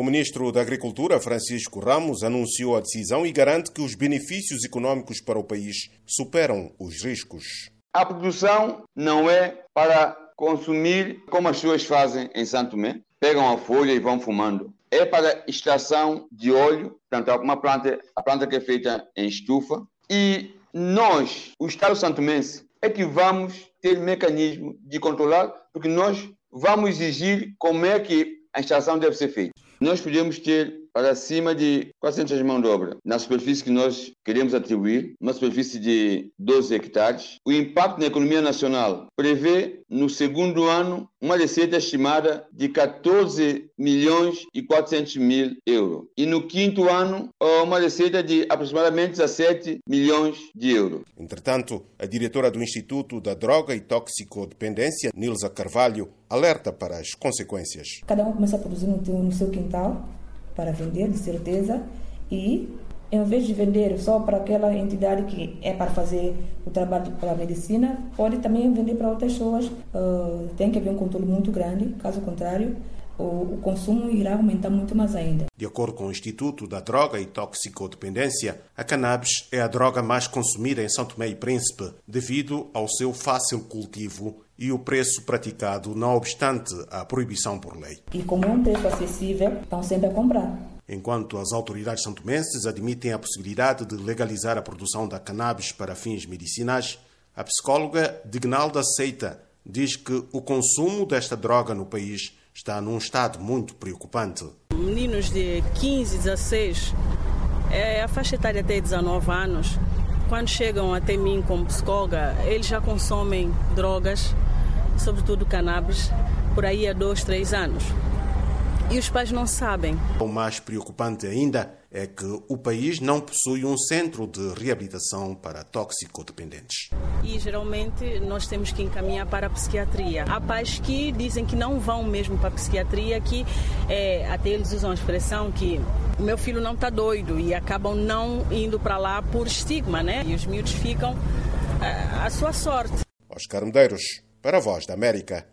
O ministro da Agricultura, Francisco Ramos, anunciou a decisão e garante que os benefícios econômicos para o país superam os riscos. A produção não é para consumir como as pessoas fazem em Santo Tomé. Pegam a folha e vão fumando. É para extração de óleo, portanto, uma planta, a planta que é feita em estufa. E nós, o Estado santomense, é que vamos ter mecanismo de controlar, porque nós vamos exigir como é que a extração deve ser feita. Nós podemos ter para cima de 400 mãos de obra na superfície que nós queremos atribuir, uma superfície de 12 hectares. O impacto na economia nacional prevê, no segundo ano, uma receita estimada de 14 milhões e 400 mil euros. E no quinto ano, uma receita de aproximadamente 17 milhões de euros. Entretanto, a diretora do Instituto da Droga e Toxicodependência, Nilza Carvalho, alerta para as consequências. Cada um começa a produzir no seu quintal para vender, de certeza, e em vez de vender só para aquela entidade que é para fazer o trabalho para a medicina, pode também vender para outras pessoas. Uh, tem que haver um controle muito grande, caso contrário, o, consumo irá aumentar muito mais ainda. De acordo com o Instituto da Droga e Toxicodependência, a cannabis é a droga mais consumida em São Tomé e Príncipe devido ao seu fácil cultivo e o preço praticado, não obstante a proibição por lei. E como é um preço acessível, estão sempre a comprar. Enquanto as autoridades santomenses admitem a possibilidade de legalizar a produção da cannabis para fins medicinais, a psicóloga Dignalda Seita diz que o consumo desta droga no país está num estado muito preocupante. Meninos de 15, 16, é a faixa etária até 19 anos, quando chegam até mim como psicóloga, eles já consomem drogas sobretudo cannabis, por aí há dois, três anos. E os pais não sabem. O mais preocupante ainda é que o país não possui um centro de reabilitação para toxicodependentes. E geralmente nós temos que encaminhar para a psiquiatria. Há pais que dizem que não vão mesmo para a psiquiatria, que é, até eles usam a expressão que o meu filho não está doido e acabam não indo para lá por estigma, né? E os miúdos ficam à sua sorte. Oscar Medeiros para a Voz da América.